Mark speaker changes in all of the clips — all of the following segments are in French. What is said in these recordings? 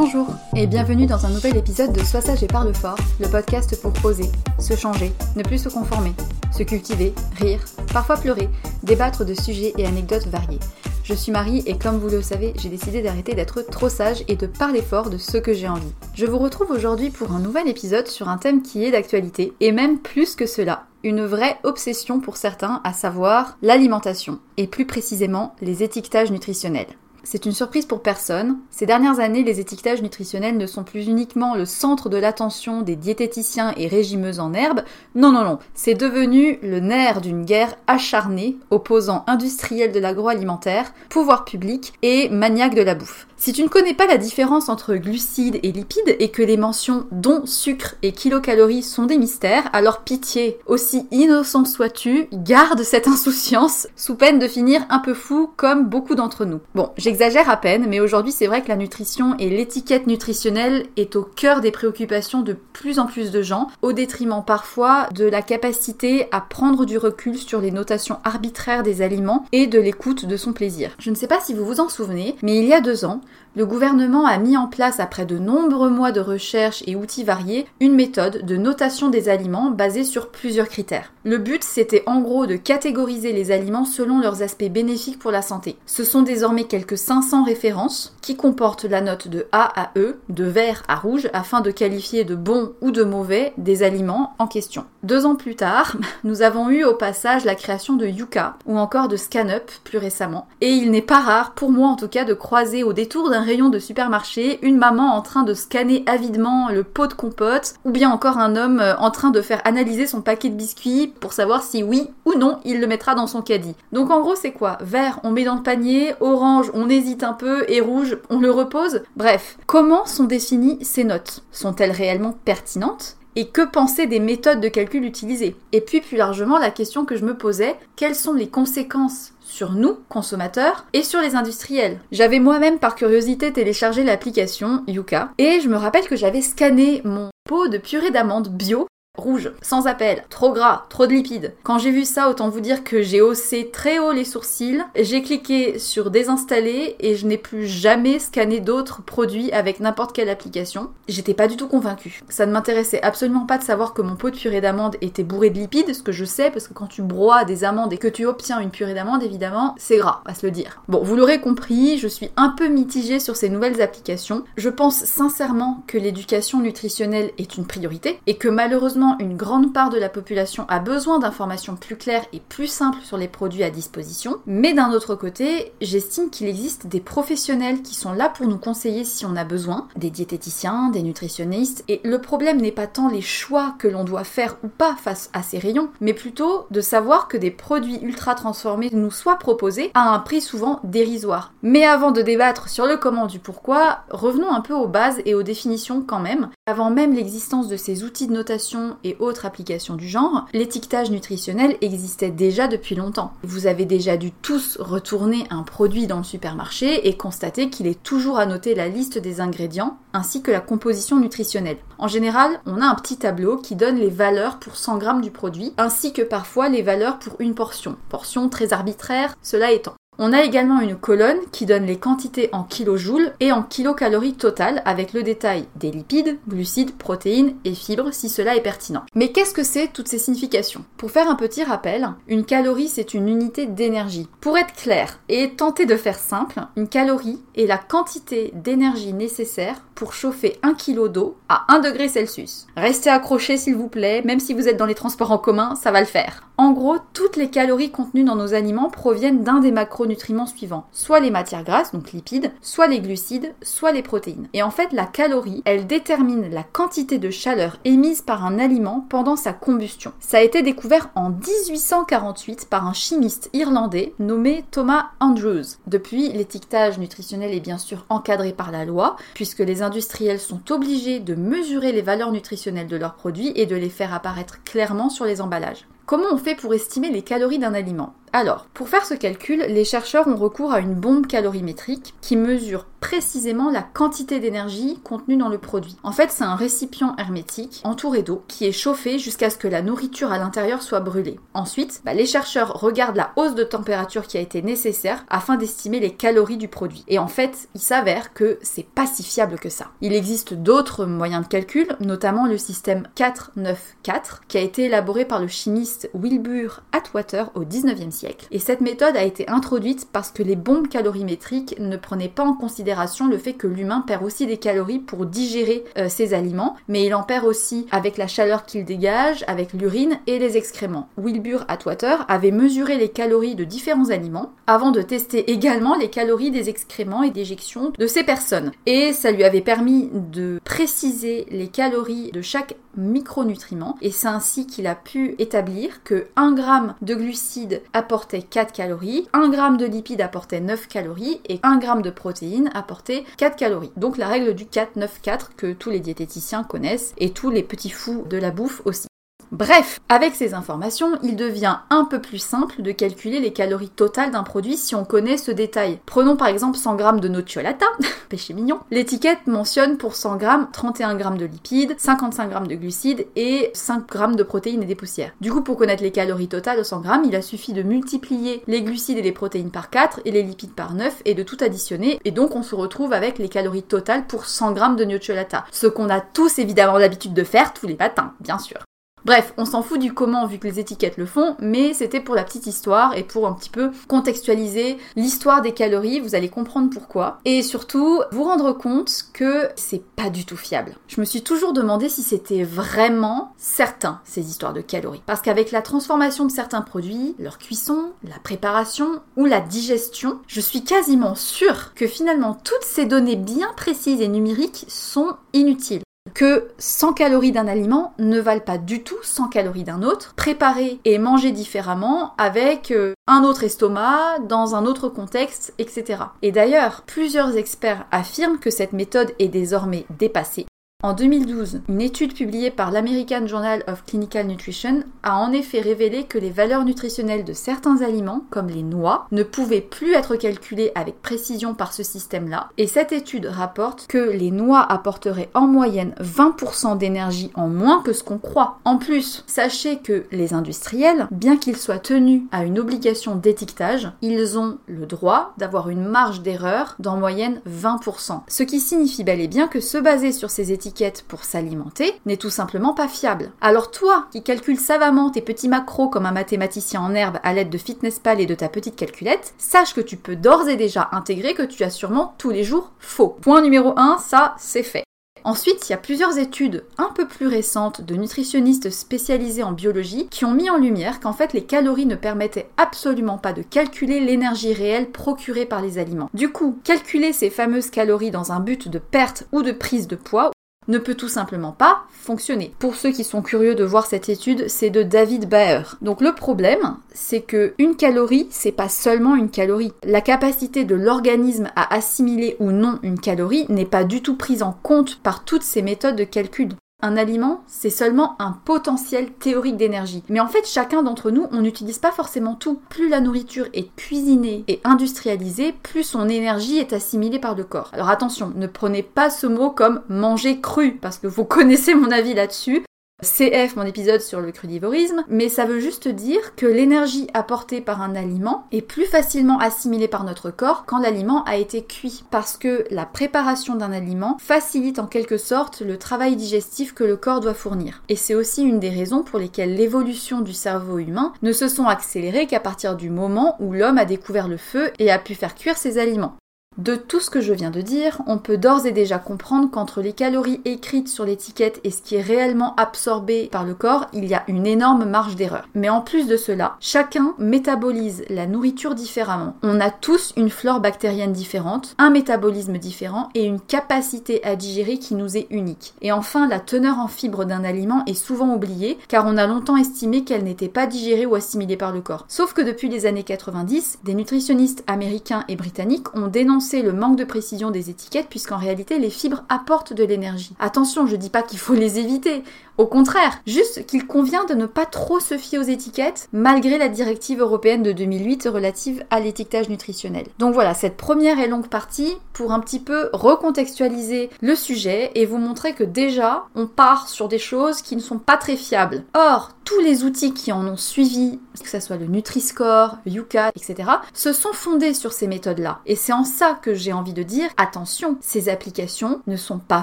Speaker 1: Bonjour et bienvenue dans un nouvel épisode de Sois sage et parle fort, le podcast pour oser, se changer, ne plus se conformer, se cultiver, rire, parfois pleurer, débattre de sujets et anecdotes variés. Je suis Marie et comme vous le savez, j'ai décidé d'arrêter d'être trop sage et de parler fort de ce que j'ai envie. Je vous retrouve aujourd'hui pour un nouvel épisode sur un thème qui est d'actualité et même plus que cela, une vraie obsession pour certains, à savoir l'alimentation et plus précisément les étiquetages nutritionnels. C'est une surprise pour personne. Ces dernières années, les étiquetages nutritionnels ne sont plus uniquement le centre de l'attention des diététiciens et régimeuses en herbe. Non, non, non. C'est devenu le nerf d'une guerre acharnée opposant industriels de l'agroalimentaire, pouvoir public et maniaques de la bouffe. Si tu ne connais pas la différence entre glucides et lipides et que les mentions dont sucre et kilocalories sont des mystères, alors pitié, aussi innocent sois-tu, garde cette insouciance sous peine de finir un peu fou comme beaucoup d'entre nous. Bon, j'exagère à peine, mais aujourd'hui c'est vrai que la nutrition et l'étiquette nutritionnelle est au cœur des préoccupations de plus en plus de gens, au détriment parfois de la capacité à prendre du recul sur les notations arbitraires des aliments et de l'écoute de son plaisir. Je ne sais pas si vous vous en souvenez, mais il y a deux ans, le gouvernement a mis en place, après de nombreux mois de recherche et outils variés, une méthode de notation des aliments basée sur plusieurs critères. Le but, c'était en gros de catégoriser les aliments selon leurs aspects bénéfiques pour la santé. Ce sont désormais quelques 500 références qui comportent la note de A à E, de vert à rouge, afin de qualifier de bon ou de mauvais des aliments en question. Deux ans plus tard, nous avons eu au passage la création de Yuka, ou encore de ScanUp plus récemment, et il n'est pas rare, pour moi en tout cas, de croiser au détour d'un rayon de supermarché une maman en train de scanner avidement le pot de compote, ou bien encore un homme euh, en train de faire analyser son paquet de biscuits pour savoir si oui ou non il le mettra dans son caddie. Donc en gros c'est quoi? Vert on met dans le panier, orange on hésite un peu et rouge on le repose? Bref, comment sont définies ces notes? Sont-elles réellement pertinentes? Et que penser des méthodes de calcul utilisées? Et puis plus largement, la question que je me posais, quelles sont les conséquences sur nous, consommateurs, et sur les industriels? J'avais moi-même par curiosité téléchargé l'application Yuka, et je me rappelle que j'avais scanné mon pot de purée d'amande bio rouge, sans appel, trop gras, trop de lipides. Quand j'ai vu ça, autant vous dire que j'ai haussé très haut les sourcils, j'ai cliqué sur désinstaller et je n'ai plus jamais scanné d'autres produits avec n'importe quelle application. J'étais pas du tout convaincue. Ça ne m'intéressait absolument pas de savoir que mon pot de purée d'amande était bourré de lipides, ce que je sais parce que quand tu broies des amandes et que tu obtiens une purée d'amande, évidemment, c'est gras, à se le dire. Bon, vous l'aurez compris, je suis un peu mitigée sur ces nouvelles applications. Je pense sincèrement que l'éducation nutritionnelle est une priorité et que malheureusement une grande part de la population a besoin d'informations plus claires et plus simples sur les produits à disposition. Mais d'un autre côté, j'estime qu'il existe des professionnels qui sont là pour nous conseiller si on a besoin, des diététiciens, des nutritionnistes. Et le problème n'est pas tant les choix que l'on doit faire ou pas face à ces rayons, mais plutôt de savoir que des produits ultra transformés nous soient proposés à un prix souvent dérisoire. Mais avant de débattre sur le comment du pourquoi, revenons un peu aux bases et aux définitions quand même. Avant même l'existence de ces outils de notation et autres applications du genre, l'étiquetage nutritionnel existait déjà depuis longtemps. Vous avez déjà dû tous retourner un produit dans le supermarché et constater qu'il est toujours à noter la liste des ingrédients ainsi que la composition nutritionnelle. En général, on a un petit tableau qui donne les valeurs pour 100 grammes du produit ainsi que parfois les valeurs pour une portion. Portion très arbitraire, cela étant. On a également une colonne qui donne les quantités en kilojoules et en kilocalories totales avec le détail des lipides, glucides, protéines et fibres si cela est pertinent. Mais qu'est-ce que c'est toutes ces significations? Pour faire un petit rappel, une calorie c'est une unité d'énergie. Pour être clair et tenter de faire simple, une calorie est la quantité d'énergie nécessaire pour chauffer un kilo d'eau à 1 degré Celsius. Restez accrochés s'il vous plaît, même si vous êtes dans les transports en commun, ça va le faire. En gros, toutes les calories contenues dans nos aliments proviennent d'un des macronutriments suivants. Soit les matières grasses, donc lipides, soit les glucides, soit les protéines. Et en fait, la calorie, elle détermine la quantité de chaleur émise par un aliment pendant sa combustion. Ça a été découvert en 1848 par un chimiste irlandais nommé Thomas Andrews. Depuis, l'étiquetage nutritionnel est bien sûr encadré par la loi, puisque les industriels sont obligés de mesurer les valeurs nutritionnelles de leurs produits et de les faire apparaître clairement sur les emballages. Comment on fait pour estimer les calories d'un aliment? Alors, pour faire ce calcul, les chercheurs ont recours à une bombe calorimétrique qui mesure précisément la quantité d'énergie contenue dans le produit. En fait, c'est un récipient hermétique entouré d'eau qui est chauffé jusqu'à ce que la nourriture à l'intérieur soit brûlée. Ensuite, bah, les chercheurs regardent la hausse de température qui a été nécessaire afin d'estimer les calories du produit. Et en fait, il s'avère que c'est pas si fiable que ça. Il existe d'autres moyens de calcul, notamment le système 494 qui a été élaboré par le chimiste Wilbur Atwater au 19e siècle et cette méthode a été introduite parce que les bombes calorimétriques ne prenaient pas en considération le fait que l'humain perd aussi des calories pour digérer euh, ses aliments, mais il en perd aussi avec la chaleur qu'il dégage, avec l'urine et les excréments. Wilbur Atwater avait mesuré les calories de différents aliments avant de tester également les calories des excréments et d'éjection de ces personnes. Et ça lui avait permis de préciser les calories de chaque micronutriment et c'est ainsi qu'il a pu établir que 1 g de glucides apportait 4 calories, 1 g de lipides apportait 9 calories et 1 g de protéines apportait 4 calories. Donc la règle du 4-9-4 que tous les diététiciens connaissent et tous les petits fous de la bouffe aussi. Bref, avec ces informations, il devient un peu plus simple de calculer les calories totales d'un produit si on connaît ce détail. Prenons par exemple 100 g de nocciolata, péché mignon. L'étiquette mentionne pour 100 g 31 g de lipides, 55 g de glucides et 5 g de protéines et des poussières. Du coup, pour connaître les calories totales de 100 g, il a suffi de multiplier les glucides et les protéines par 4 et les lipides par 9 et de tout additionner et donc on se retrouve avec les calories totales pour 100 g de nocciolata. Ce qu'on a tous évidemment l'habitude de faire tous les matins, bien sûr. Bref, on s'en fout du comment vu que les étiquettes le font, mais c'était pour la petite histoire et pour un petit peu contextualiser l'histoire des calories, vous allez comprendre pourquoi. Et surtout, vous rendre compte que c'est pas du tout fiable. Je me suis toujours demandé si c'était vraiment certain, ces histoires de calories. Parce qu'avec la transformation de certains produits, leur cuisson, la préparation ou la digestion, je suis quasiment sûre que finalement toutes ces données bien précises et numériques sont inutiles que 100 calories d'un aliment ne valent pas du tout 100 calories d'un autre, préparé et mangé différemment avec euh, un autre estomac, dans un autre contexte, etc. Et d'ailleurs, plusieurs experts affirment que cette méthode est désormais dépassée En 2012, une étude publiée par l'American Journal of Clinical Nutrition a en effet révélé que les valeurs nutritionnelles de certains aliments, comme les noix, ne pouvaient plus être calculées avec précision par ce système-là. Et cette étude rapporte que les noix apporteraient en moyenne 20% d'énergie en moins que ce qu'on croit. En plus, sachez que les industriels, bien qu'ils soient tenus à une obligation d'étiquetage, ils ont le droit d'avoir une marge d'erreur d'en moyenne 20%. Ce qui signifie bel et bien que se baser sur ces étiquettes pour s'alimenter n'est tout simplement pas fiable. Alors toi, qui calcules savamment tes petits macros comme un mathématicien en herbe à l'aide de FitnessPal et de ta petite calculette, sache que tu peux d'ores et déjà intégrer que tu as sûrement tous les jours faux. Point numéro 1, ça c'est fait. Ensuite, il y a plusieurs études un peu plus récentes de nutritionnistes spécialisés en biologie qui ont mis en lumière qu'en fait les calories ne permettaient absolument pas de calculer l'énergie réelle procurée par les aliments. Du coup, calculer ces fameuses calories dans un but de perte ou de prise de poids ne peut tout simplement pas fonctionner. Pour ceux qui sont curieux de voir cette étude, c'est de David Baer. Donc le problème, c'est que une calorie, c'est pas seulement une calorie. La capacité de l'organisme à assimiler ou non une calorie n'est pas du tout prise en compte par toutes ces méthodes de calcul. Un aliment, c'est seulement un potentiel théorique d'énergie. Mais en fait, chacun d'entre nous, on n'utilise pas forcément tout. Plus la nourriture est cuisinée et industrialisée, plus son énergie est assimilée par le corps. Alors attention, ne prenez pas ce mot comme manger cru, parce que vous connaissez mon avis là-dessus. CF, mon épisode sur le crudivorisme, mais ça veut juste dire que l'énergie apportée par un aliment est plus facilement assimilée par notre corps quand l'aliment a été cuit, parce que la préparation d'un aliment facilite en quelque sorte le travail digestif que le corps doit fournir. Et c'est aussi une des raisons pour lesquelles l'évolution du cerveau humain ne se sont accélérées qu'à partir du moment où l'homme a découvert le feu et a pu faire cuire ses aliments. De tout ce que je viens de dire, on peut d'ores et déjà comprendre qu'entre les calories écrites sur l'étiquette et ce qui est réellement absorbé par le corps, il y a une énorme marge d'erreur. Mais en plus de cela, chacun métabolise la nourriture différemment. On a tous une flore bactérienne différente, un métabolisme différent et une capacité à digérer qui nous est unique. Et enfin, la teneur en fibres d'un aliment est souvent oubliée car on a longtemps estimé qu'elle n'était pas digérée ou assimilée par le corps. Sauf que depuis les années 90, des nutritionnistes américains et britanniques ont dénoncé le manque de précision des étiquettes puisqu'en réalité les fibres apportent de l'énergie. Attention, je dis pas qu'il faut les éviter, au contraire, juste qu'il convient de ne pas trop se fier aux étiquettes malgré la directive européenne de 2008 relative à l'étiquetage nutritionnel. Donc voilà, cette première et longue partie pour un petit peu recontextualiser le sujet et vous montrer que déjà on part sur des choses qui ne sont pas très fiables. Or, tous les outils qui en ont suivi, que ce soit le Nutri-Score, Yuka, etc., se sont fondés sur ces méthodes-là. Et c'est en ça que j'ai envie de dire, attention, ces applications ne sont pas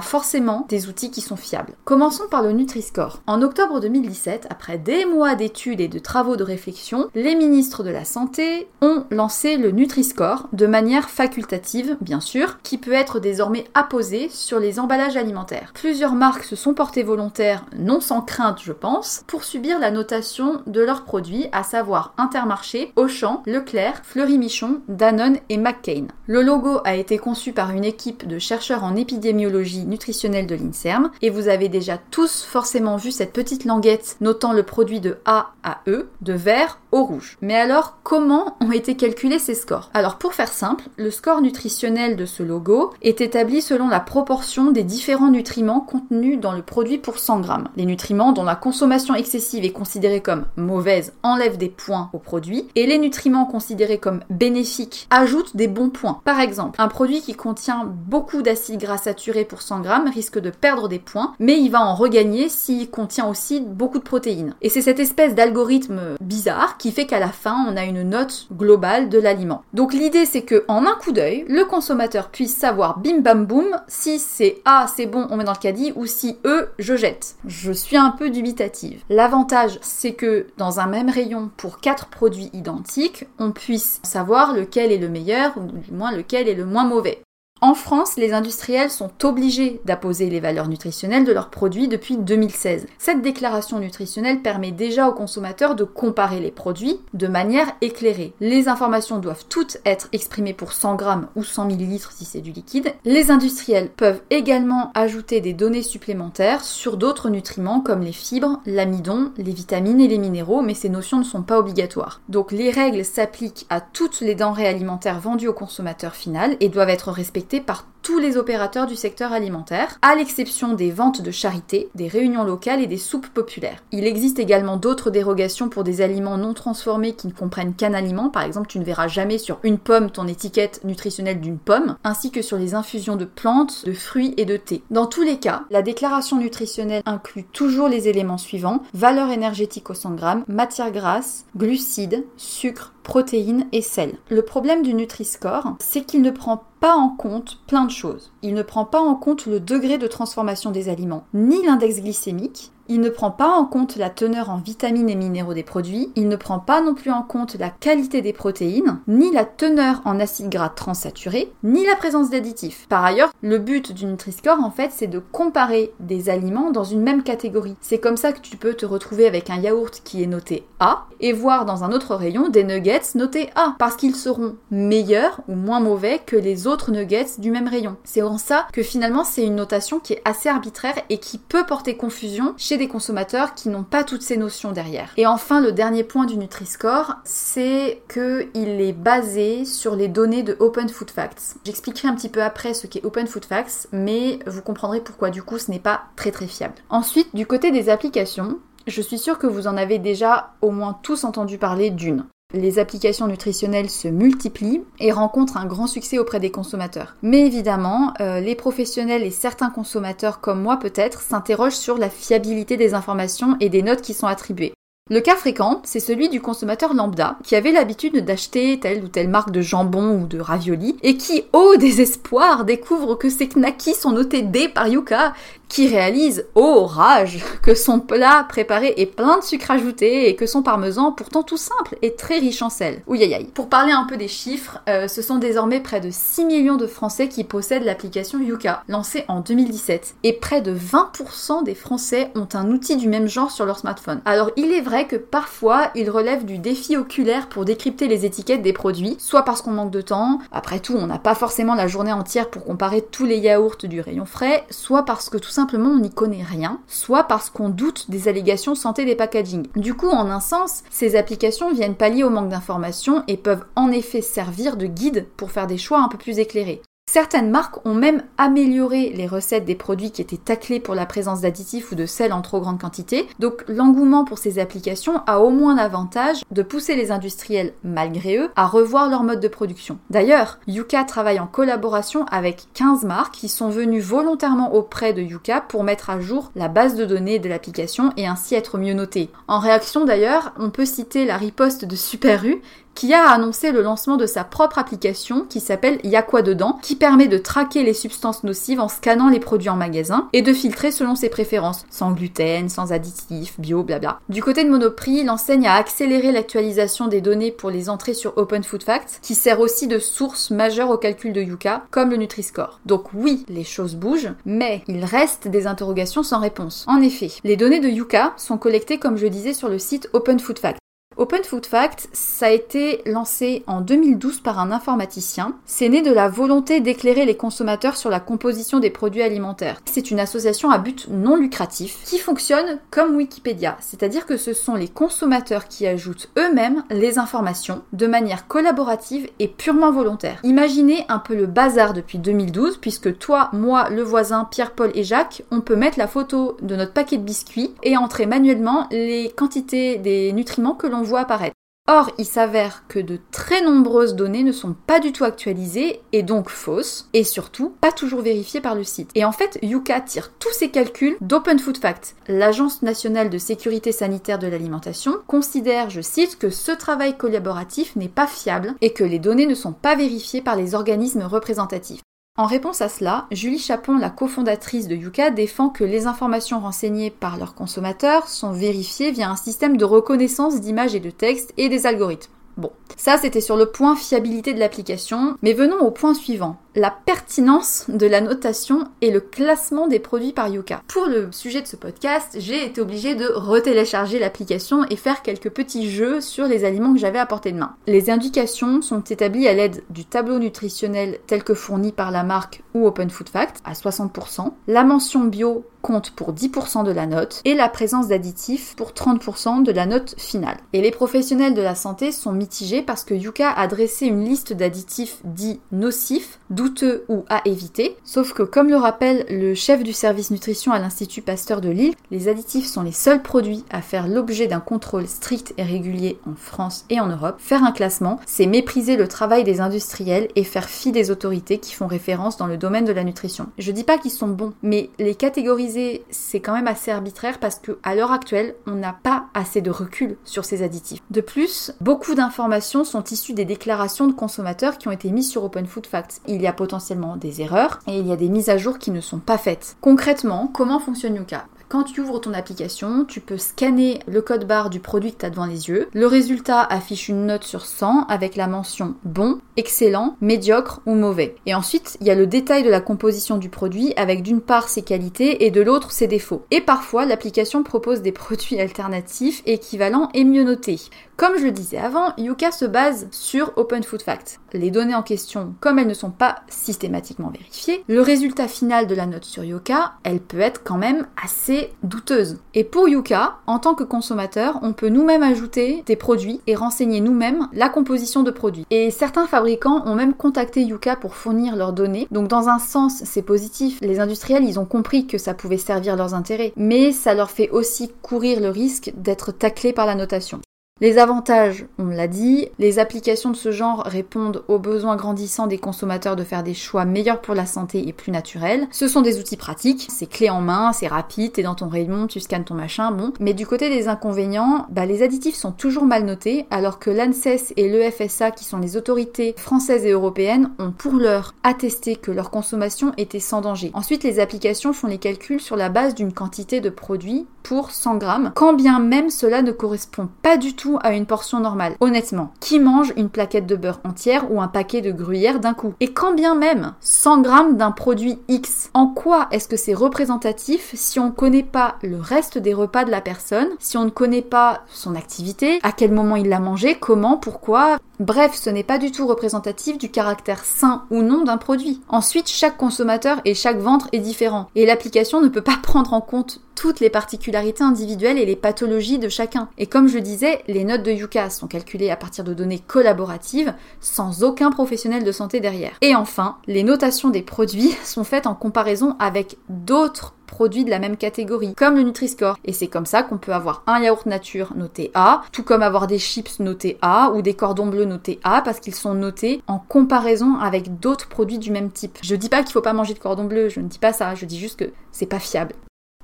Speaker 1: forcément des outils qui sont fiables. Commençons par le Nutri En octobre 2017, après des mois d'études et de travaux de réflexion, les ministres de la Santé ont lancé le Nutri-Score de manière facultative, bien sûr, qui peut être désormais apposé sur les emballages alimentaires. Plusieurs marques se sont portées volontaires, non sans crainte je pense, pour subir la notation de leurs produits, à savoir Intermarché, Auchan, Leclerc, Fleury-Michon, Danone et McCain. Le logo a été conçu par une équipe de chercheurs en épidémiologie nutritionnelle de l'INSERM et vous avez déjà tous forcément vu cette petite languette notant le produit de A à E, de vert rouge. Mais alors, comment ont été calculés ces scores? Alors pour faire simple, le score nutritionnel de ce logo est établi selon la proportion des différents nutriments contenus dans le produit pour 100 grammes. Les nutriments dont la consommation excessive est considérée comme mauvaise enlèvent des points au produit, et les nutriments considérés comme bénéfiques ajoutent des bons points. Par exemple, un produit qui contient beaucoup d'acides gras saturés pour 100 grammes risque de perdre des points, mais il va en regagner s'il contient aussi beaucoup de protéines. Et c'est cette espèce d'algorithme bizarre qui fait qu'à la fin, on a une note globale de l'aliment. Donc l'idée, c'est que en un coup d'œil, le consommateur puisse savoir bim bam boum si c'est A, c'est bon, on met dans le caddie, ou si E, je jette. Je suis un peu dubitative. L'avantage, c'est que dans un même rayon, pour quatre produits identiques, on puisse savoir lequel est le meilleur, ou du moins lequel est le moins mauvais. En France, les industriels sont obligés d'apposer les valeurs nutritionnelles de leurs produits depuis 2016. Cette déclaration nutritionnelle permet déjà aux consommateurs de comparer les produits de manière éclairée. Les informations doivent toutes être exprimées pour 100 grammes ou 100 ml si c'est du liquide. Les industriels peuvent également ajouter des données supplémentaires sur d'autres nutriments comme les fibres, l'amidon, les vitamines et les minéraux, mais ces notions ne sont pas obligatoires. Donc les règles s'appliquent à toutes les denrées alimentaires vendues au consommateur final et doivent être respectées par tous les opérateurs du secteur alimentaire, à l'exception des ventes de charité, des réunions locales et des soupes populaires. Il existe également d'autres dérogations pour des aliments non transformés qui ne comprennent qu'un aliment, par exemple tu ne verras jamais sur une pomme ton étiquette nutritionnelle d'une pomme, ainsi que sur les infusions de plantes, de fruits et de thé. Dans tous les cas, la déclaration nutritionnelle inclut toujours les éléments suivants, valeur énergétique au 100 grammes, matière grasse, glucides, sucre, protéines et sel. Le problème du Nutri-Score, c'est qu'il ne prend pas en compte plein de choses. Il ne prend pas en compte le degré de transformation des aliments, ni l'index glycémique, il ne prend pas en compte la teneur en vitamines et minéraux des produits, il ne prend pas non plus en compte la qualité des protéines, ni la teneur en acides gras transsaturés, ni la présence d'additifs. Par ailleurs, le but du Nutri-Score, en fait, c'est de comparer des aliments dans une même catégorie. C'est comme ça que tu peux te retrouver avec un yaourt qui est noté A et voir dans un autre rayon des nuggets notés A, parce qu'ils seront meilleurs ou moins mauvais que les autres nuggets du même rayon. C'est en ça que finalement c'est une notation qui est assez arbitraire et qui peut porter confusion chez des consommateurs qui n'ont pas toutes ces notions derrière. Et enfin, le dernier point du Nutri-Score, c'est qu'il est basé sur les données de Open Food Facts. J'expliquerai un petit peu après ce qu'est Open Food Facts, mais vous comprendrez pourquoi du coup ce n'est pas très très fiable. Ensuite, du côté des applications, je suis sûre que vous en avez déjà au moins tous entendu parler d'une les applications nutritionnelles se multiplient et rencontrent un grand succès auprès des consommateurs. Mais évidemment, euh, les professionnels et certains consommateurs comme moi peut-être s'interrogent sur la fiabilité des informations et des notes qui sont attribuées. Le cas fréquent, c'est celui du consommateur lambda qui avait l'habitude d'acheter telle ou telle marque de jambon ou de ravioli et qui, au désespoir, découvre que ces knackis sont notés D par Yuka qui réalise, oh rage, que son plat préparé est plein de sucre ajouté et que son parmesan, pourtant tout simple, est très riche en sel. Ouh aïe aïe. Pour parler un peu des chiffres, euh, ce sont désormais près de 6 millions de Français qui possèdent l'application Yuka, lancée en 2017. Et près de 20% des Français ont un outil du même genre sur leur smartphone. Alors il est vrai que parfois, il relève du défi oculaire pour décrypter les étiquettes des produits, soit parce qu'on manque de temps, après tout on n'a pas forcément la journée entière pour comparer tous les yaourts du rayon frais, soit parce que tout simplement on n'y connaît rien, soit parce qu'on doute des allégations santé des packaging. Du coup, en un sens, ces applications viennent pallier au manque d'informations et peuvent en effet servir de guide pour faire des choix un peu plus éclairés. Certaines marques ont même amélioré les recettes des produits qui étaient taclés pour la présence d'additifs ou de sel en trop grande quantité. Donc l'engouement pour ces applications a au moins l'avantage de pousser les industriels, malgré eux, à revoir leur mode de production. D'ailleurs, Yuka travaille en collaboration avec 15 marques qui sont venues volontairement auprès de Yuka pour mettre à jour la base de données de l'application et ainsi être mieux notées. En réaction d'ailleurs, on peut citer la riposte de Super U qui a annoncé le lancement de sa propre application qui s'appelle Y'a quoi dedans, qui permet de traquer les substances nocives en scannant les produits en magasin et de filtrer selon ses préférences, sans gluten, sans additifs, bio, blabla. Du côté de Monoprix, l'enseigne a accéléré l'actualisation des données pour les entrées sur Open Food Facts, qui sert aussi de source majeure au calcul de Yuka, comme le Nutri-Score. Donc oui, les choses bougent, mais il reste des interrogations sans réponse. En effet, les données de Yuka sont collectées comme je disais sur le site Open Food Facts. Open Food Fact, ça a été lancé en 2012 par un informaticien. C'est né de la volonté d'éclairer les consommateurs sur la composition des produits alimentaires. C'est une association à but non lucratif qui fonctionne comme Wikipédia, c'est-à-dire que ce sont les consommateurs qui ajoutent eux-mêmes les informations de manière collaborative et purement volontaire. Imaginez un peu le bazar depuis 2012 puisque toi, moi, le voisin, Pierre-Paul et Jacques, on peut mettre la photo de notre paquet de biscuits et entrer manuellement les quantités des nutriments que l'on voit apparaître. Or, il s'avère que de très nombreuses données ne sont pas du tout actualisées et donc fausses, et surtout pas toujours vérifiées par le site. Et en fait, Yuka tire tous ses calculs d'Open Food Facts. L'Agence nationale de sécurité sanitaire de l'alimentation considère, je cite, que ce travail collaboratif n'est pas fiable et que les données ne sont pas vérifiées par les organismes représentatifs. En réponse à cela, Julie Chapon, la cofondatrice de Yuka, défend que les informations renseignées par leurs consommateurs sont vérifiées via un système de reconnaissance d'images et de textes et des algorithmes. Bon, ça c'était sur le point fiabilité de l'application, mais venons au point suivant, la pertinence de la notation et le classement des produits par Yuka. Pour le sujet de ce podcast, j'ai été obligée de retélécharger l'application et faire quelques petits jeux sur les aliments que j'avais à portée de main. Les indications sont établies à l'aide du tableau nutritionnel tel que fourni par la marque ou Open Food Fact à 60%. La mention bio compte pour 10% de la note et la présence d'additifs pour 30% de la note finale. Et les professionnels de la santé sont mitigés parce que Yuka a dressé une liste d'additifs dits nocifs, douteux ou à éviter, sauf que comme le rappelle le chef du service nutrition à l'Institut Pasteur de Lille, les additifs sont les seuls produits à faire l'objet d'un contrôle strict et régulier en France et en Europe. Faire un classement, c'est mépriser le travail des industriels et faire fi des autorités qui font référence dans le domaine de la nutrition. Je dis pas qu'ils sont bons, mais les catégoriser, c'est quand même assez arbitraire parce que à l'heure actuelle, on n'a pas assez de recul sur ces additifs. De plus, beaucoup d'informations sont issues des déclarations de consommateurs qui ont été mises sur Open Food Facts. Il y a potentiellement des erreurs et il y a des mises à jour qui ne sont pas faites. Concrètement, comment fonctionne Yuka? Quand tu ouvres ton application, tu peux scanner le code barre du produit que tu as devant les yeux. Le résultat affiche une note sur 100 avec la mention bon, excellent, médiocre ou mauvais. Et ensuite, il y a le détail de la composition du produit avec d'une part ses qualités et de l'autre ses défauts. Et parfois, l'application propose des produits alternatifs équivalents et mieux notés. Comme je le disais avant, Yuka se base sur Open Food Facts. Les données en question, comme elles ne sont pas systématiquement vérifiées, le résultat final de la note sur Yuka, elle peut être quand même assez douteuse. Et pour Yuka, en tant que consommateur, on peut nous-mêmes ajouter des produits et renseigner nous-mêmes la composition de produits. Et certains fabricants ont même contacté Yuka pour fournir leurs données. Donc dans un sens, c'est positif. Les industriels, ils ont compris que ça pouvait servir leurs intérêts. Mais ça leur fait aussi courir le risque d'être taclés par la notation. Les avantages, on l'a dit, les applications de ce genre répondent aux besoins grandissants des consommateurs de faire des choix meilleurs pour la santé et plus naturels. Ce sont des outils pratiques, c'est clé en main, c'est rapide, t'es dans ton rayon, tu scannes ton machin, bon. Mais du côté des inconvénients, bah, les additifs sont toujours mal notés, alors que l'ANSES et l'EFSA, qui sont les autorités françaises et européennes, ont pour l'heure attesté que leur consommation était sans danger. Ensuite, les applications font les calculs sur la base d'une quantité de produit pour 100 grammes, quand bien même cela ne correspond pas du tout à une portion normale. Honnêtement, qui mange une plaquette de beurre entière ou un paquet de gruyère d'un coup? Et quand bien même 100 grammes d'un produit X, en quoi est-ce que c'est représentatif si on ne connaît pas le reste des repas de la personne, si on ne connaît pas son activité, à quel moment il l'a mangé, comment, pourquoi? Bref, ce n'est pas du tout représentatif du caractère sain ou non d'un produit. Ensuite, chaque consommateur et chaque ventre est différent, et l'application ne peut pas prendre en compte toutes les particularités individuelles et les pathologies de chacun. Et comme je disais, les notes de Yuka sont calculées à partir de données collaboratives, sans aucun professionnel de santé derrière. Et enfin, les notations des produits sont faites en comparaison avec d'autres produits de la même catégorie, comme le Nutri-Score. Et c'est comme ça qu'on peut avoir un yaourt nature noté A, tout comme avoir des chips notés A ou des cordons bleus notés A, parce qu'ils sont notés en comparaison avec d'autres produits du même type. Je dis pas qu'il faut pas manger de cordon bleu, je ne dis pas ça, je dis juste que c'est pas fiable.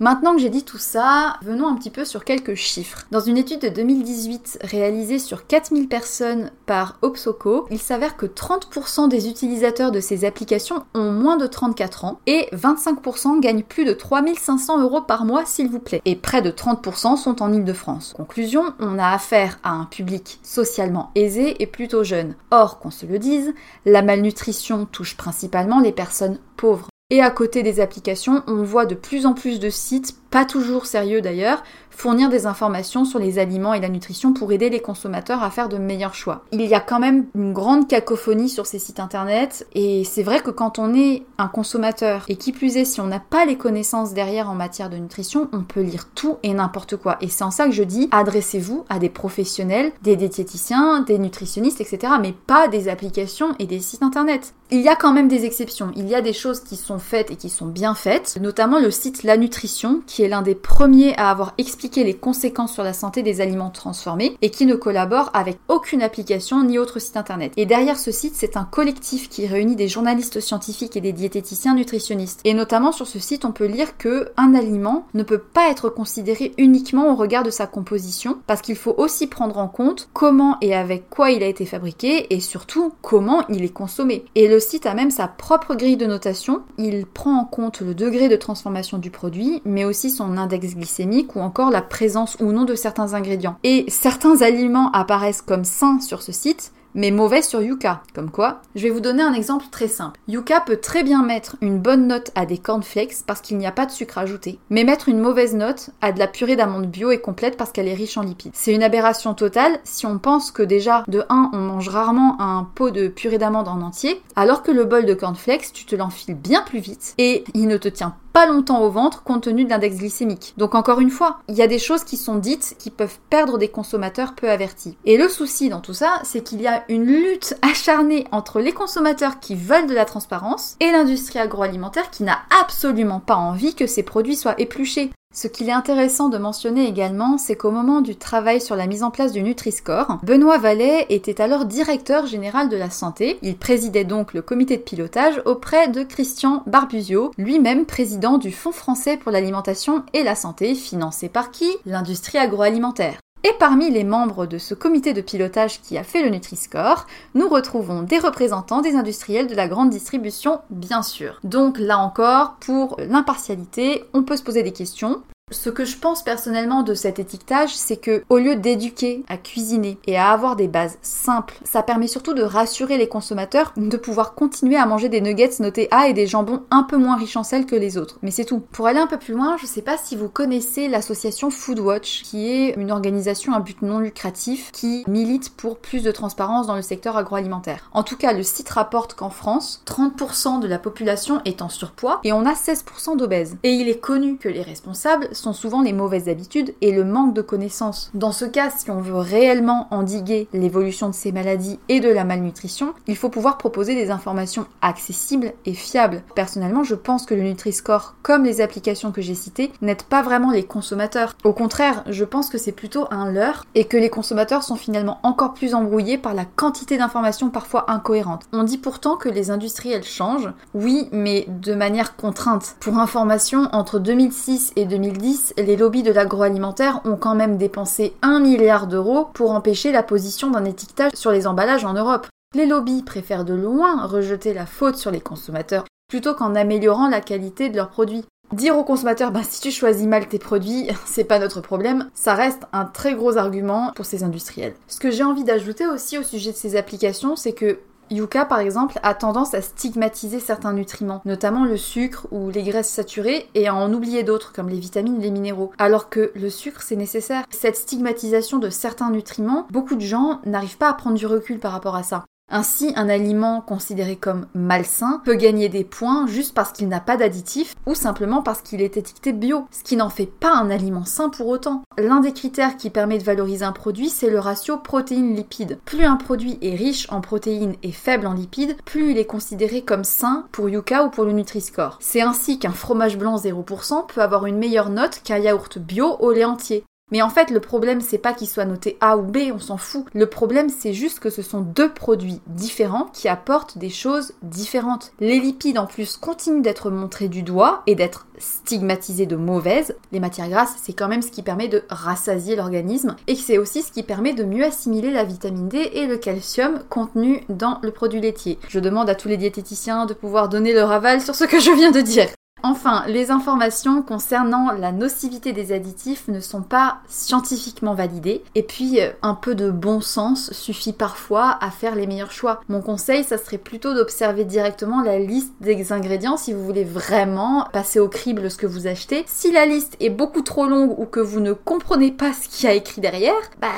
Speaker 1: Maintenant que j'ai dit tout ça, venons un petit peu sur quelques chiffres. Dans une étude de 2018 réalisée sur 4000 personnes par Opsoco, il s'avère que 30% des utilisateurs de ces applications ont moins de 34 ans et 25% gagnent plus de 3500 euros par mois s'il vous plaît. Et près de 30% sont en Ile-de-France. Conclusion, on a affaire à un public socialement aisé et plutôt jeune. Or, qu'on se le dise, la malnutrition touche principalement les personnes pauvres. Et à côté des applications, on voit de plus en plus de sites, pas toujours sérieux d'ailleurs, fournir des informations sur les aliments et la nutrition pour aider les consommateurs à faire de meilleurs choix. Il y a quand même une grande cacophonie sur ces sites internet et c'est vrai que quand on est un consommateur et qui plus est si on n'a pas les connaissances derrière en matière de nutrition, on peut lire tout et n'importe quoi. Et c'est en ça que je dis adressez-vous à des professionnels, des diététiciens, des nutritionnistes, etc. mais pas des applications et des sites internet. Il y a quand même des exceptions. Il y a des choses qui sont faites et qui sont bien faites, notamment le site La Nutrition, qui est l'un des premiers à avoir expliqué les conséquences sur la santé des aliments transformés et qui ne collabore avec aucune application ni autre site internet. Et derrière ce site, c'est un collectif qui réunit des journalistes scientifiques et des diététiciens nutritionnistes. Et notamment sur ce site, on peut lire que un aliment ne peut pas être considéré uniquement au regard de sa composition parce qu'il faut aussi prendre en compte comment et avec quoi il a été fabriqué et surtout comment il est consommé. Et le site a même sa propre grille de notation. Il prend en compte le degré de transformation du produit, mais aussi son index glycémique ou encore la présence ou non de certains ingrédients. Et certains aliments apparaissent comme sains sur ce site, mais mauvais sur Yuka. Comme quoi, je vais vous donner un exemple très simple. Yuka peut très bien mettre une bonne note à des cornflakes parce qu'il n'y a pas de sucre ajouté, mais mettre une mauvaise note à de la purée d'amandes bio et complète parce qu'elle est riche en lipides. C'est une aberration totale si on pense que déjà, de 1, on mange rarement un pot de purée d'amandes en entier, alors que le bol de cornflakes, tu te l'enfiles bien plus vite et il ne te tient pas longtemps au ventre compte tenu de l'index glycémique. Donc encore une fois, il y a des choses qui sont dites qui peuvent perdre des consommateurs peu avertis. Et le souci dans tout ça, c'est qu'il y a une lutte acharnée entre les consommateurs qui veulent de la transparence et l'industrie agroalimentaire qui n'a absolument pas envie que ces produits soient épluchés. Ce qu'il est intéressant de mentionner également, c'est qu'au moment du travail sur la mise en place du Nutri-Score, Benoît Vallet était alors directeur général de la santé. Il présidait donc le comité de pilotage auprès de Christian Barbuzio, lui-même président du Fonds français pour l'alimentation et la santé, financé par qui? L'industrie agroalimentaire. Et parmi les membres de ce comité de pilotage qui a fait le Nutri-Score, nous retrouvons des représentants des industriels de la grande distribution, bien sûr. Donc là encore, pour l'impartialité, on peut se poser des questions. Ce que je pense personnellement de cet étiquetage, c'est que au lieu d'éduquer à cuisiner et à avoir des bases simples, ça permet surtout de rassurer les consommateurs de pouvoir continuer à manger des nuggets notés A et des jambons un peu moins riches en sel que les autres. Mais c'est tout. Pour aller un peu plus loin, je sais pas si vous connaissez l'association Foodwatch, qui est une organisation à but non lucratif qui milite pour plus de transparence dans le secteur agroalimentaire. En tout cas, le site rapporte qu'en France, 30% de la population est en surpoids et on a 16% d'obèses. Et il est connu que les responsables sont souvent les mauvaises habitudes et le manque de connaissances. Dans ce cas, si on veut réellement endiguer l'évolution de ces maladies et de la malnutrition, il faut pouvoir proposer des informations accessibles et fiables. Personnellement, je pense que le Nutri-Score, comme les applications que j'ai citées, n'aident pas vraiment les consommateurs. Au contraire, je pense que c'est plutôt un leurre et que les consommateurs sont finalement encore plus embrouillés par la quantité d'informations parfois incohérentes. On dit pourtant que les industriels changent, oui, mais de manière contrainte. Pour information, entre 2006 et 2010, les lobbies de l'agroalimentaire ont quand même dépensé 1 milliard d'euros pour empêcher la position d'un étiquetage sur les emballages en Europe. Les lobbies préfèrent de loin rejeter la faute sur les consommateurs plutôt qu'en améliorant la qualité de leurs produits. Dire aux consommateurs, bah, si tu choisis mal tes produits, c'est pas notre problème, ça reste un très gros argument pour ces industriels. Ce que j'ai envie d'ajouter aussi au sujet de ces applications, c'est que Yuka, par exemple, a tendance à stigmatiser certains nutriments, notamment le sucre ou les graisses saturées, et à en oublier d'autres, comme les vitamines et les minéraux. Alors que le sucre, c'est nécessaire. Cette stigmatisation de certains nutriments, beaucoup de gens n'arrivent pas à prendre du recul par rapport à ça. Ainsi, un aliment considéré comme malsain peut gagner des points juste parce qu'il n'a pas d'additifs ou simplement parce qu'il est étiqueté bio, ce qui n'en fait pas un aliment sain pour autant. L'un des critères qui permet de valoriser un produit, c'est le ratio protéines-lipides. Plus un produit est riche en protéines et faible en lipides, plus il est considéré comme sain pour Yuka ou pour le Nutri-Score. C'est ainsi qu'un fromage blanc 0% peut avoir une meilleure note qu'un yaourt bio au lait entier. Mais en fait, le problème, c'est pas qu'il soit noté A ou B, on s'en fout. Le problème, c'est juste que ce sont deux produits différents qui apportent des choses différentes. Les lipides, en plus, continuent d'être montrés du doigt et d'être stigmatisés de mauvaises. Les matières grasses, c'est quand même ce qui permet de rassasier l'organisme et c'est aussi ce qui permet de mieux assimiler la vitamine D et le calcium contenu dans le produit laitier. Je demande à tous les diététiciens de pouvoir donner leur aval sur ce que je viens de dire. Enfin, les informations concernant la nocivité des additifs ne sont pas scientifiquement validées. Et puis, euh, un peu de bon sens suffit parfois à faire les meilleurs choix. Mon conseil, ça serait plutôt d'observer directement la liste des ingrédients si vous voulez vraiment passer au crible ce que vous achetez. Si la liste est beaucoup trop longue ou que vous ne comprenez pas ce qu'il y a écrit derrière, bah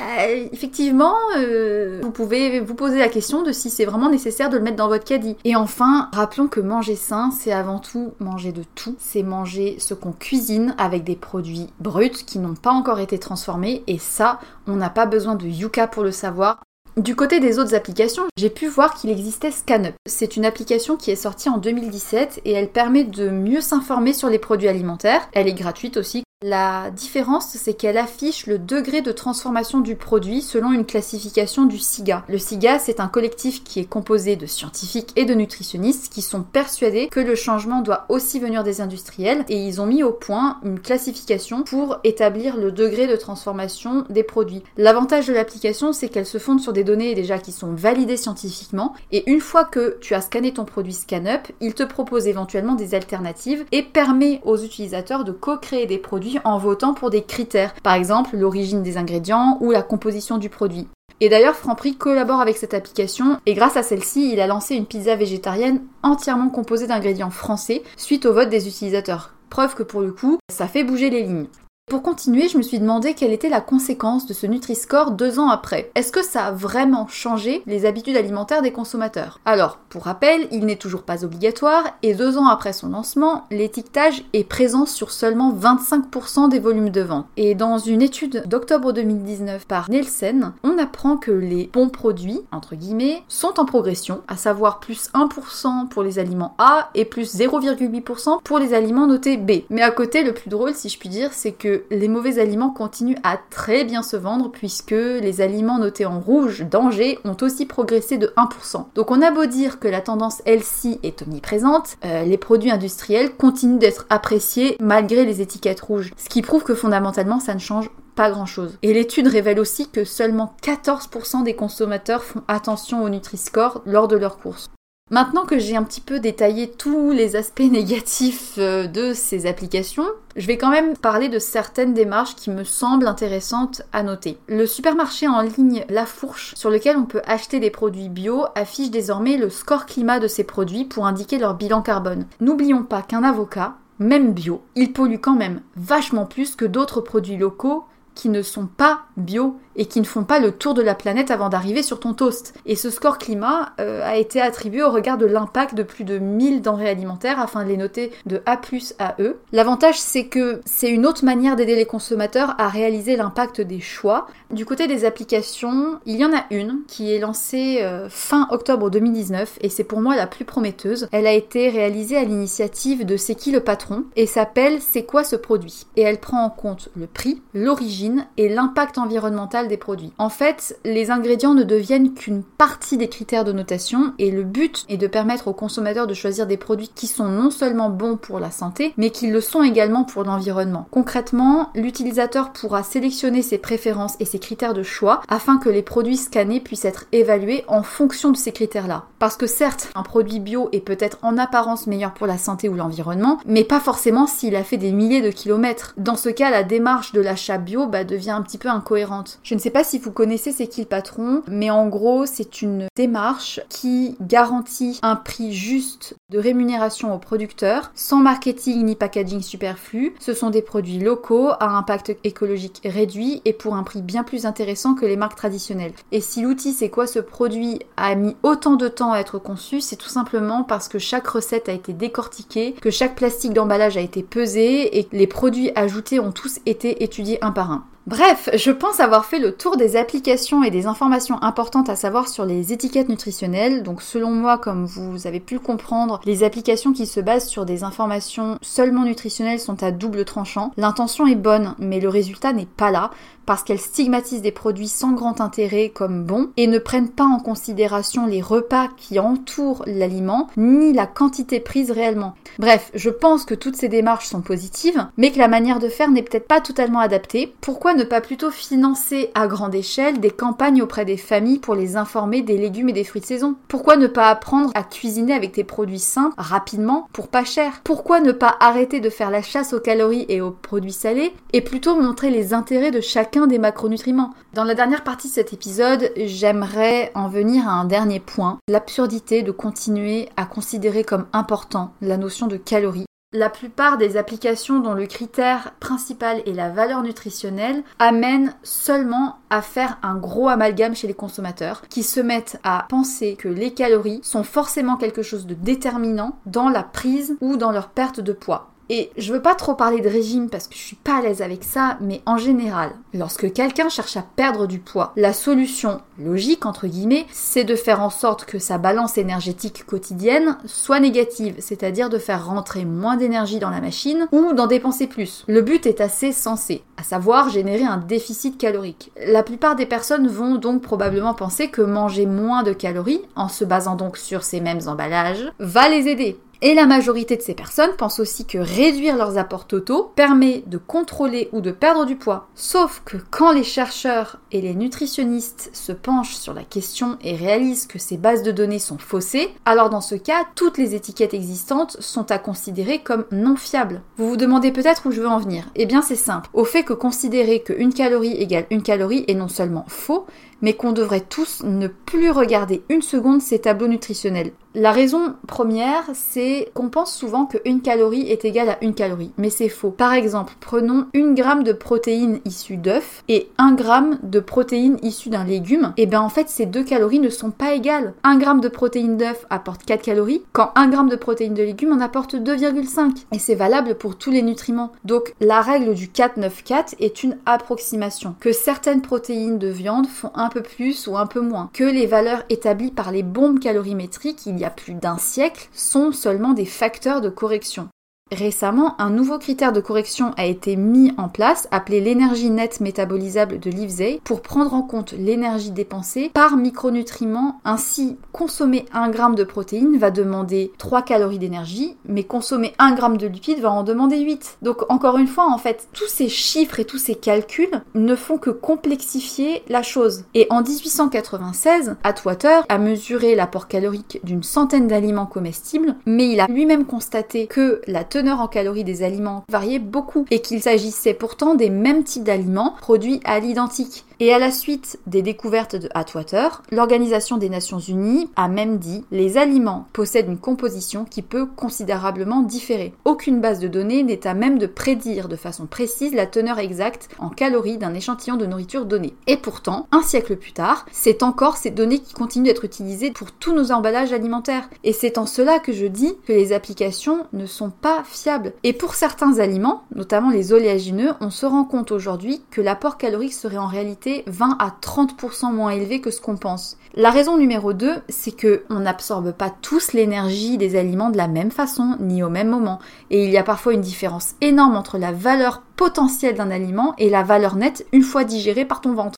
Speaker 1: effectivement, euh, vous pouvez vous poser la question de si c'est vraiment nécessaire de le mettre dans votre caddie. Et enfin, rappelons que manger sain, c'est avant tout manger de tout, c'est manger ce qu'on cuisine avec des produits bruts qui n'ont pas encore été transformés et ça, on n'a pas besoin de Yuka pour le savoir. Du côté des autres applications, j'ai pu voir qu'il existait ScanUp. C'est une application qui est sortie en 2017 et elle permet de mieux s'informer sur les produits alimentaires. Elle est gratuite aussi, la différence, c'est qu'elle affiche le degré de transformation du produit selon une classification du SIGA. Le SIGA, c'est un collectif qui est composé de scientifiques et de nutritionnistes qui sont persuadés que le changement doit aussi venir des industriels et ils ont mis au point une classification pour établir le degré de transformation des produits. L'avantage de l'application, c'est qu'elle se fonde sur des données déjà qui sont validées scientifiquement et une fois que tu as scanné ton produit ScanUp, il te propose éventuellement des alternatives et permet aux utilisateurs de co-créer des produits en votant pour des critères, par exemple l'origine des ingrédients ou la composition du produit. Et d'ailleurs, Franprix collabore avec cette application et grâce à celle-ci, il a lancé une pizza végétarienne entièrement composée d'ingrédients français suite au vote des utilisateurs. Preuve que pour le coup, ça fait bouger les lignes. Pour continuer, je me suis demandé quelle était la conséquence de ce Nutri-Score deux ans après. Est-ce que ça a vraiment changé les habitudes alimentaires des consommateurs? Alors, pour rappel, il n'est toujours pas obligatoire et deux ans après son lancement, l'étiquetage est présent sur seulement 25% des volumes de vente. Et dans une étude d'octobre 2019 par Nielsen, on apprend que les bons produits, entre guillemets, sont en progression, à savoir plus 1% pour les aliments A et plus 0,8% pour les aliments notés B. Mais à côté, le plus drôle, si je puis dire, c'est que les mauvais aliments continuent à très bien se vendre puisque les aliments notés en rouge, danger, ont aussi progressé de 1%. Donc on a beau dire que la tendance LC est omniprésente, euh, les produits industriels continuent d'être appréciés malgré les étiquettes rouges, ce qui prouve que fondamentalement ça ne change pas grand chose. Et l'étude révèle aussi que seulement 14% des consommateurs font attention au Nutri-Score lors de leurs courses. Maintenant que j'ai un petit peu détaillé tous les aspects négatifs euh, de ces applications, je vais quand même parler de certaines démarches qui me semblent intéressantes à noter. Le supermarché en ligne La Fourche, sur lequel on peut acheter des produits bio, affiche désormais le score climat de ces produits pour indiquer leur bilan carbone. N'oublions pas qu'un avocat, même bio, il pollue quand même vachement plus que d'autres produits locaux qui ne sont pas bio et qui ne font pas le tour de la planète avant d'arriver sur ton toast. Et ce score climat euh, a été attribué au regard de l'impact de plus de 1000 denrées alimentaires afin de les noter de A à E. L'avantage c'est que c'est une autre manière d'aider les consommateurs à réaliser l'impact des choix. Du côté des applications, il y en a une qui est lancée euh, fin octobre 2019 et c'est pour moi la plus prometteuse. Elle a été réalisée à l'initiative de C'est qui le patron et s'appelle C'est quoi ce produit? Et elle prend en compte le prix, l'origine et l'impact environnemental des produits. En fait, les ingrédients ne deviennent qu'une partie des critères de notation et le but est de permettre aux consommateurs de choisir des produits qui sont non seulement bons pour la santé, mais qui le sont également pour l'environnement. Concrètement, l'utilisateur pourra sélectionner ses préférences et ses critères de choix afin que les produits scannés puissent être évalués en fonction de ces critères-là. Parce que certes, un produit bio est peut-être en apparence meilleur pour la santé ou l'environnement, mais pas forcément s'il a fait des milliers de kilomètres. Dans ce cas, la démarche de l'achat bio bah, devient un petit peu incohérente. Ne sais pas si vous connaissez C'est qui le mais en gros, c'est une démarche qui garantit un prix juste de rémunération aux producteurs, sans marketing ni packaging superflu. Ce sont des produits locaux à impact écologique réduit et pour un prix bien plus intéressant que les marques traditionnelles. Et si l'outil C'est quoi ce produit a mis autant de temps à être conçu, c'est tout simplement parce que chaque recette a été décortiquée, que chaque plastique d'emballage a été pesé et les produits ajoutés ont tous été étudiés un par un. Bref, je pense avoir fait le tour des applications et des informations importantes à savoir sur les étiquettes nutritionnelles. Donc selon moi, comme vous avez pu le comprendre, les applications qui se basent sur des informations seulement nutritionnelles sont à double tranchant. L'intention est bonne, mais le résultat n'est pas là parce qu'elles stigmatisent des produits sans grand intérêt comme bons et ne prennent pas en considération les repas qui entourent l'aliment ni la quantité prise réellement. Bref, je pense que toutes ces démarches sont positives, mais que la manière de faire n'est peut-être pas totalement adaptée. Pourquoi ne pas plutôt financer à grande échelle des campagnes auprès des familles pour les informer des légumes et des fruits de saison? Pourquoi ne pas apprendre à cuisiner avec des produits sains rapidement pour pas cher? Pourquoi ne pas arrêter de faire la chasse aux calories et aux produits salés et plutôt montrer les intérêts de chacun des macronutriments. Dans la dernière partie de cet épisode, j'aimerais en venir à un dernier point, l'absurdité de continuer à considérer comme important la notion de calories la plupart des applications dont le critère principal est la valeur nutritionnelle amènent seulement à faire un gros amalgame chez les consommateurs qui se mettent à penser que les calories sont forcément quelque chose de déterminant dans la prise ou dans leur perte de poids. Et je veux pas trop parler de régime parce que je suis pas à l'aise avec ça, mais en général, lorsque quelqu'un cherche à perdre du poids, la solution logique, entre guillemets, c'est de faire en sorte que sa balance énergétique quotidienne soit négative, c'est-à-dire de faire rentrer moins d'énergie dans la machine ou d'en dépenser plus. Le but est assez sensé, à savoir générer un déficit calorique. La plupart des personnes vont donc probablement penser que manger moins de calories, en se basant donc sur ces mêmes emballages, va les aider. Et la majorité de ces personnes pensent aussi que réduire leurs apports totaux permet de contrôler ou de perdre du poids. Sauf que quand les chercheurs et les nutritionnistes se penchent sur la question et réalisent que ces bases de données sont faussées, alors dans ce cas, toutes les étiquettes existantes sont à considérer comme non fiables. Vous vous demandez peut-être où je veux en venir. Eh bien c'est simple. Au fait que considérer qu'une calorie égale une calorie est non seulement faux, mais qu'on devrait tous ne plus regarder une seconde ces tableaux nutritionnels. La raison première, c'est qu'on pense souvent qu'une calorie est égale à une calorie, mais c'est faux. Par exemple, prenons une gramme de protéines issues d'œufs et un gramme de protéines issues d'un légume. Et bien en fait, ces deux calories ne sont pas égales. Un gramme de protéines d'œufs apporte 4 calories, quand un gramme de protéines de légumes en apporte 2,5. Et c'est valable pour tous les nutriments. Donc la règle du 4-9-4 est une approximation. Que certaines protéines de viande font un plus ou un peu moins. Que les valeurs établies par les bombes calorimétriques il y a plus d'un siècle sont seulement des facteurs de correction. Récemment, un nouveau critère de correction a été mis en place, appelé l'énergie nette métabolisable de Livesey, pour prendre en compte l'énergie dépensée par micronutriment. Ainsi, consommer 1 g de protéines va demander 3 calories d'énergie, mais consommer 1 g de lipides va en demander 8. Donc encore une fois, en fait, tous ces chiffres et tous ces calculs ne font que complexifier la chose. Et en 1896, Atwater a mesuré l'apport calorique d'une centaine d'aliments comestibles, mais il a lui-même constaté que la teneur en calories des aliments variait beaucoup et qu'il s'agissait pourtant des mêmes types d'aliments produits à l'identique. Et à la suite des découvertes de Atwater, l'Organisation des Nations Unies a même dit les aliments possèdent une composition qui peut considérablement différer. Aucune base de données n'est à même de prédire de façon précise la teneur exacte en calories d'un échantillon de nourriture donné. Et pourtant, un siècle plus tard, c'est encore ces données qui continuent d'être utilisées pour tous nos emballages alimentaires. Et c'est en cela que je dis que les applications ne sont pas fiables. Et pour certains aliments, notamment les oléagineux, on se rend compte aujourd'hui que l'apport calorique serait en réalité 20 à 30% moins élevé que ce qu'on pense. La raison numéro 2, c'est que on n'absorbe pas tous l'énergie des aliments de la même façon ni au même moment et il y a parfois une différence énorme entre la valeur potentielle d'un aliment et la valeur nette une fois digérée par ton ventre.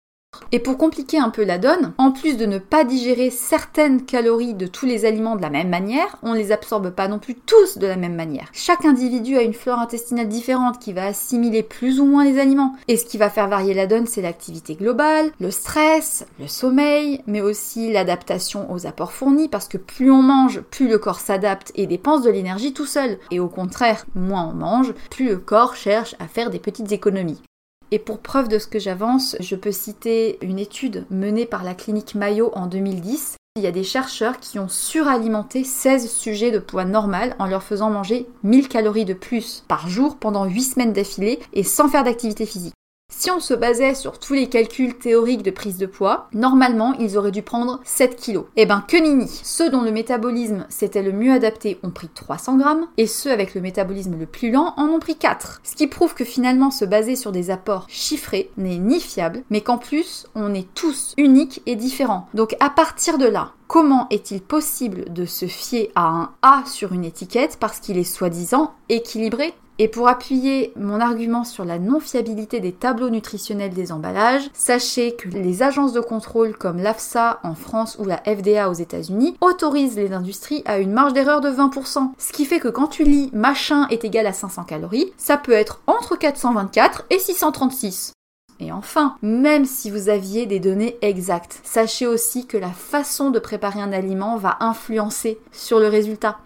Speaker 1: Et pour compliquer un peu la donne, en plus de ne pas digérer certaines calories de tous les aliments de la même manière, on ne les absorbe pas non plus tous de la même manière. Chaque individu a une flore intestinale différente qui va assimiler plus ou moins les aliments. Et ce qui va faire varier la donne, c'est l'activité globale, le stress, le sommeil, mais aussi l'adaptation aux apports fournis, parce que plus on mange, plus le corps s'adapte et dépense de l'énergie tout seul. Et au contraire, moins on mange, plus le corps cherche à faire des petites économies. Et pour preuve de ce que j'avance, je peux citer une étude menée par la clinique Mayo en 2010. Il y a des chercheurs qui ont suralimenté 16 sujets de poids normal en leur faisant manger 1000 calories de plus par jour pendant 8 semaines d'affilée et sans faire d'activité physique. Si on se basait sur tous les calculs théoriques de prise de poids, normalement ils auraient dû prendre 7 kilos. Eh ben que nini Ceux dont le métabolisme s'était le mieux adapté ont pris 300 grammes et ceux avec le métabolisme le plus lent en ont pris 4. Ce qui prouve que finalement se baser sur des apports chiffrés n'est ni fiable, mais qu'en plus on est tous uniques et différents. Donc à partir de là, Comment est-il possible de se fier à un A sur une étiquette parce qu'il est soi-disant équilibré? Et pour appuyer mon argument sur la non-fiabilité des tableaux nutritionnels des emballages, sachez que les agences de contrôle comme l'AFSA en France ou la FDA aux États-Unis autorisent les industries à une marge d'erreur de 20%. Ce qui fait que quand tu lis machin est égal à 500 calories, ça peut être entre 424 et 636. Et enfin, même si vous aviez des données exactes, sachez aussi que la façon de préparer un aliment va influencer sur le résultat.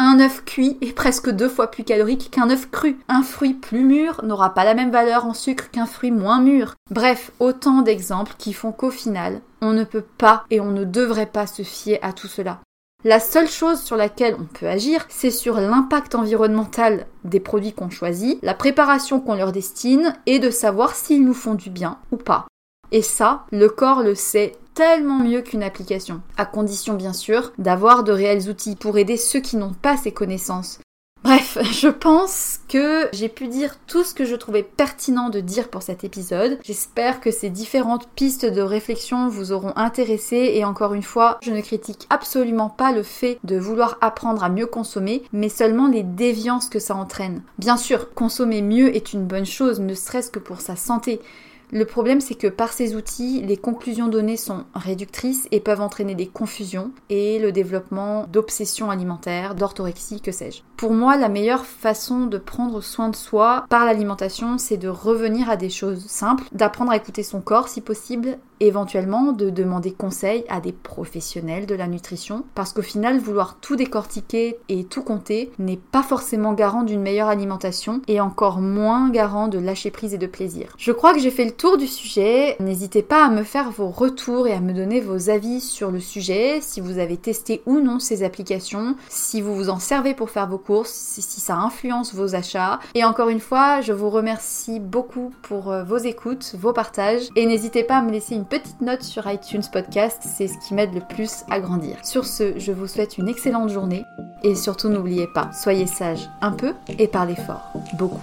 Speaker 1: Un œuf cuit est presque deux fois plus calorique qu'un œuf cru. Un fruit plus mûr n'aura pas la même valeur en sucre qu'un fruit moins mûr. Bref, autant d'exemples qui font qu'au final, on ne peut pas et on ne devrait pas se fier à tout cela. La seule chose sur laquelle on peut agir, c'est sur l'impact environnemental des produits qu'on choisit, la préparation qu'on leur destine et de savoir s'ils nous font du bien ou pas. Et ça, le corps le sait tellement mieux qu'une application, à condition bien sûr d'avoir de réels outils pour aider ceux qui n'ont pas ces connaissances. Bref, je pense que j'ai pu dire tout ce que je trouvais pertinent de dire pour cet épisode. J'espère que ces différentes pistes de réflexion vous auront intéressé et encore une fois, je ne critique absolument pas le fait de vouloir apprendre à mieux consommer, mais seulement les déviances que ça entraîne. Bien sûr, consommer mieux est une bonne chose, ne serait-ce que pour sa santé, le problème, c'est que par ces outils, les conclusions données sont réductrices et peuvent entraîner des confusions et le développement d'obsessions alimentaires, d'orthorexie, que sais-je. Pour moi, la meilleure façon de prendre soin de soi par l'alimentation, c'est de revenir à des choses simples, d'apprendre à écouter son corps si possible, éventuellement de demander conseil à des professionnels de la nutrition, parce qu'au final, vouloir tout décortiquer et tout compter n'est pas forcément garant d'une meilleure alimentation et encore moins garant de lâcher prise et de plaisir. Je crois que j'ai fait le tour du sujet. N'hésitez pas à me faire vos retours et à me donner vos avis sur le sujet, si vous avez testé ou non ces applications, si vous vous en servez pour faire vos courses, si, ça influence vos achats. Et encore une fois, je vous remercie beaucoup pour euh, vos écoutes, vos partages et n'hésitez pas à me laisser une petite note sur iTunes Podcast, c'est ce qui m'aide le plus à grandir. Sur ce, je vous souhaite une excellente journée et surtout n'oubliez pas, soyez sage un peu et parlez fort, beaucoup.